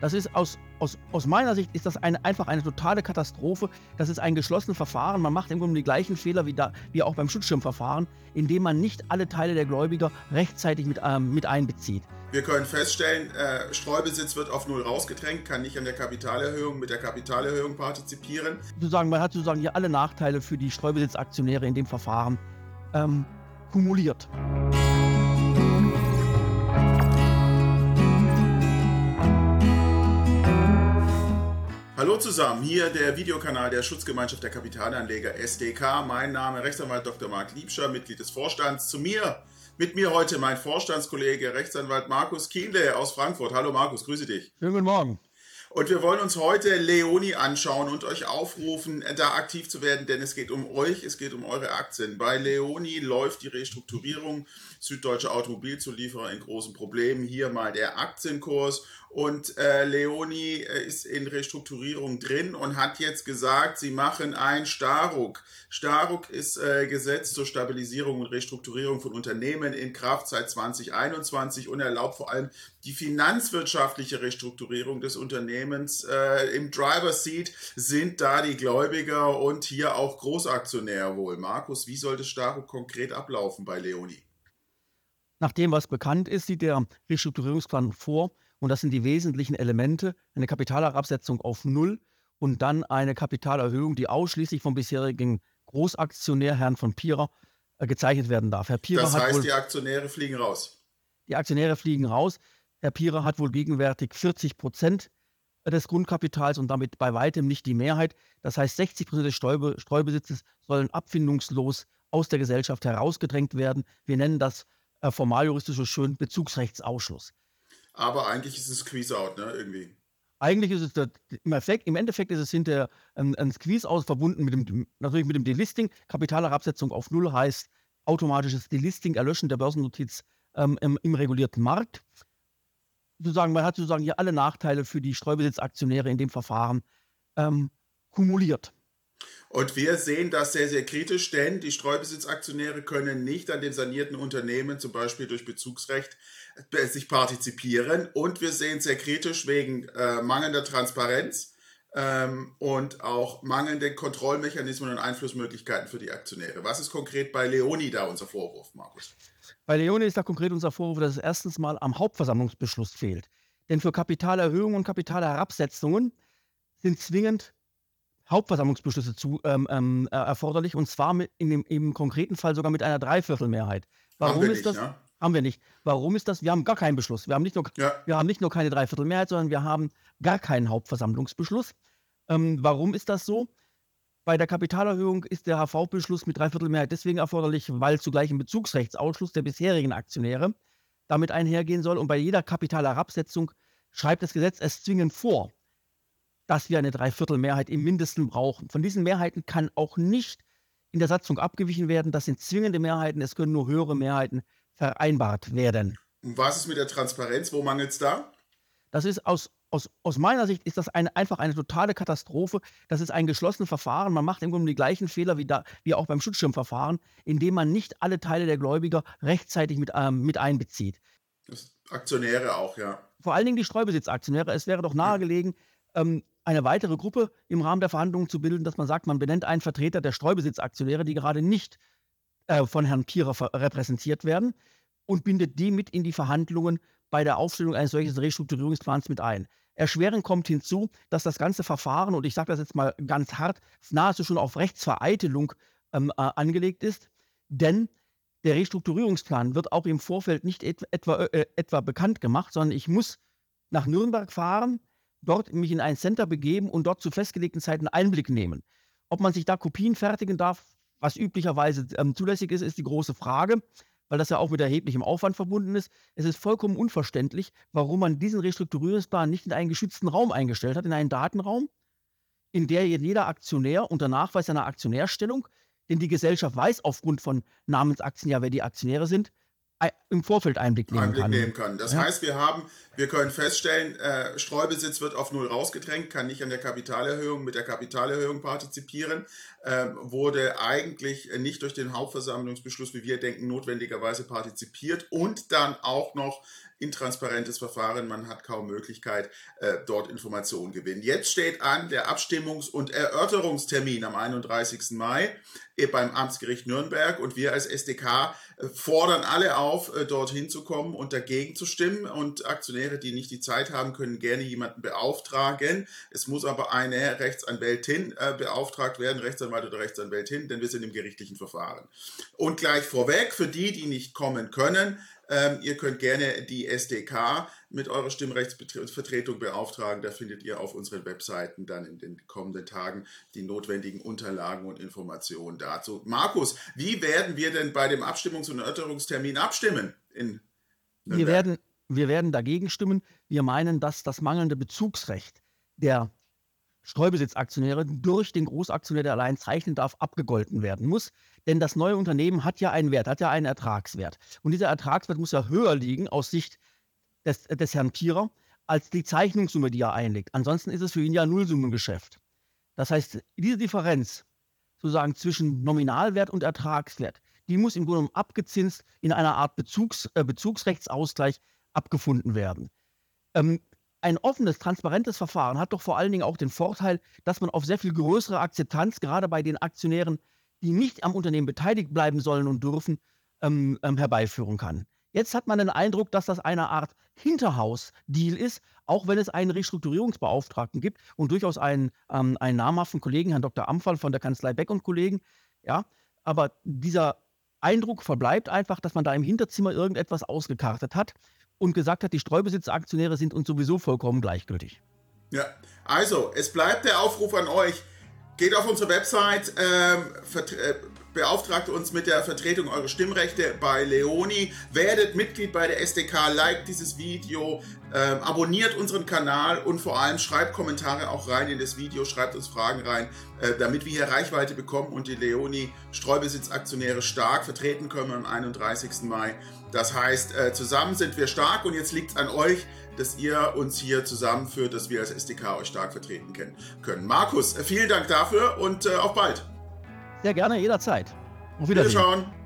Das ist aus, aus, aus meiner Sicht ist das eine, einfach eine totale Katastrophe. Das ist ein geschlossenes Verfahren. Man macht im Grunde die gleichen Fehler wie, da, wie auch beim Schutzschirmverfahren, indem man nicht alle Teile der Gläubiger rechtzeitig mit, ähm, mit einbezieht. Wir können feststellen, äh, Streubesitz wird auf Null rausgedrängt, kann nicht an der Kapitalerhöhung mit der Kapitalerhöhung partizipieren. Sozusagen, man hat sozusagen hier alle Nachteile für die Streubesitzaktionäre in dem Verfahren ähm, kumuliert. Hallo zusammen, hier der Videokanal der Schutzgemeinschaft der Kapitalanleger SDK. Mein Name Rechtsanwalt Dr. Marc Liebscher, Mitglied des Vorstands. Zu mir, mit mir heute mein Vorstandskollege Rechtsanwalt Markus Kienle aus Frankfurt. Hallo Markus, grüße dich. Schönen guten Morgen. Und wir wollen uns heute Leoni anschauen und euch aufrufen, da aktiv zu werden, denn es geht um euch, es geht um eure Aktien. Bei Leoni läuft die Restrukturierung. Süddeutsche Automobilzulieferer in großen Problemen. Hier mal der Aktienkurs und äh, Leoni äh, ist in Restrukturierung drin und hat jetzt gesagt, sie machen ein Staruk. Staruk ist äh, Gesetz zur Stabilisierung und Restrukturierung von Unternehmen in Kraft seit 2021 und erlaubt vor allem die finanzwirtschaftliche Restrukturierung des Unternehmens. Äh, Im Driver Seat sind da die Gläubiger und hier auch Großaktionär wohl. Markus, wie soll das Staruk konkret ablaufen bei Leoni? Nach dem, was bekannt ist, sieht der Restrukturierungsplan vor, und das sind die wesentlichen Elemente. Eine Kapitalherabsetzung auf Null und dann eine Kapitalerhöhung, die ausschließlich vom bisherigen Großaktionär Herrn von Pierer äh, gezeichnet werden darf. Herr Pierer das heißt, wohl, die Aktionäre fliegen raus. Die Aktionäre fliegen raus. Herr Pierer hat wohl gegenwärtig 40 Prozent des Grundkapitals und damit bei weitem nicht die Mehrheit. Das heißt, 60 Prozent des Streube, Streubesitzes sollen abfindungslos aus der Gesellschaft herausgedrängt werden. Wir nennen das äh, formal juristisch so schön Bezugsrechtsausschluss. Aber eigentlich ist es Squeeze-Out, ne, irgendwie. Eigentlich ist es das, im, Effekt, im Endeffekt ist es hinter ein, ein Squeeze-Out verbunden mit dem, natürlich mit dem Delisting. Kapitalherabsetzung auf Null heißt automatisches Delisting, Erlöschen der Börsennotiz ähm, im, im, regulierten Markt. Sozusagen, man hat sozusagen hier alle Nachteile für die Streubesitzaktionäre in dem Verfahren ähm, kumuliert. Und wir sehen das sehr, sehr kritisch, denn die Streubesitzaktionäre können nicht an dem sanierten Unternehmen, zum Beispiel durch Bezugsrecht, äh, sich partizipieren. Und wir sehen sehr kritisch wegen äh, mangelnder Transparenz ähm, und auch mangelnden Kontrollmechanismen und Einflussmöglichkeiten für die Aktionäre. Was ist konkret bei Leoni da unser Vorwurf, Markus? Bei Leoni ist da konkret unser Vorwurf, dass es erstens mal am Hauptversammlungsbeschluss fehlt. Denn für Kapitalerhöhungen und Kapitalherabsetzungen sind zwingend Hauptversammlungsbeschlüsse zu, ähm, ähm, äh, erforderlich und zwar mit, in dem, im konkreten Fall sogar mit einer Dreiviertelmehrheit. Warum ist nicht, das? Ja? Haben wir nicht. Warum ist das? Wir haben gar keinen Beschluss. Wir haben nicht nur, ja. wir haben nicht nur keine Dreiviertelmehrheit, sondern wir haben gar keinen Hauptversammlungsbeschluss. Ähm, warum ist das so? Bei der Kapitalerhöhung ist der HV-Beschluss mit Dreiviertelmehrheit deswegen erforderlich, weil zugleich ein Bezugsrechtsausschluss der bisherigen Aktionäre damit einhergehen soll. Und bei jeder Kapitalherabsetzung schreibt das Gesetz es zwingend vor dass wir eine Dreiviertelmehrheit im Mindesten brauchen. Von diesen Mehrheiten kann auch nicht in der Satzung abgewichen werden. Das sind zwingende Mehrheiten. Es können nur höhere Mehrheiten vereinbart werden. Und was ist mit der Transparenz? Wo mangelt es da? Das ist aus, aus, aus meiner Sicht ist das eine, einfach eine totale Katastrophe. Das ist ein geschlossenes Verfahren. Man macht im Grunde die gleichen Fehler wie, da, wie auch beim Schutzschirmverfahren, indem man nicht alle Teile der Gläubiger rechtzeitig mit, ähm, mit einbezieht. Das Aktionäre auch, ja. Vor allen Dingen die Streubesitzaktionäre. Es wäre doch nahegelegen, ähm, eine weitere Gruppe im Rahmen der Verhandlungen zu bilden, dass man sagt, man benennt einen Vertreter der Streubesitzaktionäre, die gerade nicht äh, von Herrn Pierer repräsentiert werden, und bindet die mit in die Verhandlungen bei der Aufstellung eines solchen Restrukturierungsplans mit ein. Erschwerend kommt hinzu, dass das ganze Verfahren, und ich sage das jetzt mal ganz hart, nahezu schon auf Rechtsvereitelung ähm, äh, angelegt ist, denn der Restrukturierungsplan wird auch im Vorfeld nicht et etwa, äh, etwa bekannt gemacht, sondern ich muss nach Nürnberg fahren, dort mich in ein Center begeben und dort zu festgelegten Zeiten Einblick nehmen. Ob man sich da Kopien fertigen darf, was üblicherweise ähm, zulässig ist, ist die große Frage, weil das ja auch mit erheblichem Aufwand verbunden ist. Es ist vollkommen unverständlich, warum man diesen Restrukturierungsplan nicht in einen geschützten Raum eingestellt hat, in einen Datenraum, in der jeder Aktionär unter Nachweis seiner Aktionärstellung, denn die Gesellschaft weiß aufgrund von Namensaktien ja, wer die Aktionäre sind, im Vorfeld Einblick nehmen Einblick kann. Nehmen kann. Das ja. heißt, wir haben, wir können feststellen, äh, Streubesitz wird auf null rausgedrängt, kann nicht an der Kapitalerhöhung mit der Kapitalerhöhung partizipieren, äh, wurde eigentlich nicht durch den Hauptversammlungsbeschluss, wie wir denken, notwendigerweise partizipiert und dann auch noch intransparentes Verfahren. Man hat kaum Möglichkeit, äh, dort Informationen gewinnen. Jetzt steht an der Abstimmungs- und Erörterungstermin am 31. Mai beim Amtsgericht Nürnberg und wir als SDK äh, fordern alle auf, äh, dorthin zu kommen und dagegen zu stimmen. Und Aktionäre, die nicht die Zeit haben, können gerne jemanden beauftragen. Es muss aber eine Rechtsanwältin äh, beauftragt werden, Rechtsanwalt oder Rechtsanwältin, denn wir sind im gerichtlichen Verfahren. Und gleich vorweg, für die, die nicht kommen können, ähm, ihr könnt gerne die SDK mit eurer Stimmrechtsvertretung beauftragen. Da findet ihr auf unseren Webseiten dann in den kommenden Tagen die notwendigen Unterlagen und Informationen dazu. Markus, wie werden wir denn bei dem Abstimmungs- und Erörterungstermin abstimmen? In wir, werden, wir werden dagegen stimmen. Wir meinen, dass das mangelnde Bezugsrecht der Streubesitzaktionäre durch den Großaktionär, der allein zeichnen darf, abgegolten werden muss. Denn das neue Unternehmen hat ja einen Wert, hat ja einen Ertragswert. Und dieser Ertragswert muss ja höher liegen aus Sicht des, des Herrn Pierer als die Zeichnungssumme, die er einlegt. Ansonsten ist es für ihn ja Nullsummengeschäft. Das heißt, diese Differenz sozusagen zwischen Nominalwert und Ertragswert, die muss im Grunde genommen abgezinst in einer Art Bezugs, äh, Bezugsrechtsausgleich abgefunden werden. Ähm, ein offenes, transparentes Verfahren hat doch vor allen Dingen auch den Vorteil, dass man auf sehr viel größere Akzeptanz, gerade bei den Aktionären, die nicht am Unternehmen beteiligt bleiben sollen und dürfen, ähm, ähm, herbeiführen kann. Jetzt hat man den Eindruck, dass das eine Art Hinterhaus-Deal ist, auch wenn es einen Restrukturierungsbeauftragten gibt und durchaus einen, ähm, einen namhaften Kollegen, Herrn Dr. Amfall von der Kanzlei Beck und Kollegen. Ja, aber dieser Eindruck verbleibt einfach, dass man da im Hinterzimmer irgendetwas ausgekartet hat und gesagt hat, die Streubesitzaktionäre sind uns sowieso vollkommen gleichgültig. Ja, also es bleibt der Aufruf an euch. Geht auf unsere Website, ähm, äh, beauftragt uns mit der Vertretung eurer Stimmrechte bei Leoni, werdet Mitglied bei der SDK, liked dieses Video, ähm, abonniert unseren Kanal und vor allem schreibt Kommentare auch rein in das Video, schreibt uns Fragen rein, äh, damit wir hier Reichweite bekommen und die Leoni Streubesitzaktionäre stark vertreten können am 31. Mai. Das heißt, äh, zusammen sind wir stark und jetzt liegt es an euch, dass ihr uns hier zusammenführt, dass wir als SDK euch stark vertreten können. Markus, äh, vielen Dank dafür und äh, auf bald. Sehr gerne, jederzeit. Auf Wiedersehen. Wiederschauen.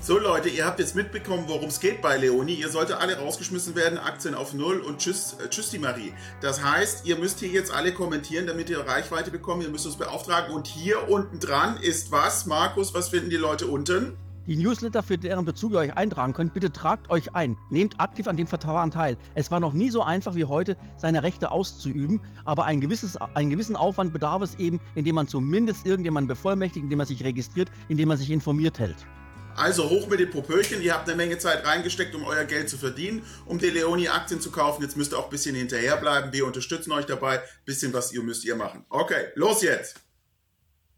So Leute, ihr habt jetzt mitbekommen, worum es geht bei Leonie. Ihr solltet alle rausgeschmissen werden, Aktien auf Null und tschüss, äh, tschüss die Marie. Das heißt, ihr müsst hier jetzt alle kommentieren, damit ihr Reichweite bekommt. Ihr müsst uns beauftragen. Und hier unten dran ist was? Markus, was finden die Leute unten? Die Newsletter, für deren Bezug ihr euch eintragen könnt, bitte tragt euch ein. Nehmt aktiv an dem Verfahren teil. Es war noch nie so einfach wie heute, seine Rechte auszuüben, aber ein gewisses, einen gewissen Aufwand bedarf es eben, indem man zumindest irgendjemanden bevollmächtigt, indem man sich registriert, indem man sich informiert hält. Also hoch mit den Popöchen, ihr habt eine Menge Zeit reingesteckt, um euer Geld zu verdienen, um die Leoni-Aktien zu kaufen. Jetzt müsst ihr auch ein bisschen hinterherbleiben. Wir unterstützen euch dabei. Ein bisschen was ihr müsst ihr machen. Okay, los jetzt!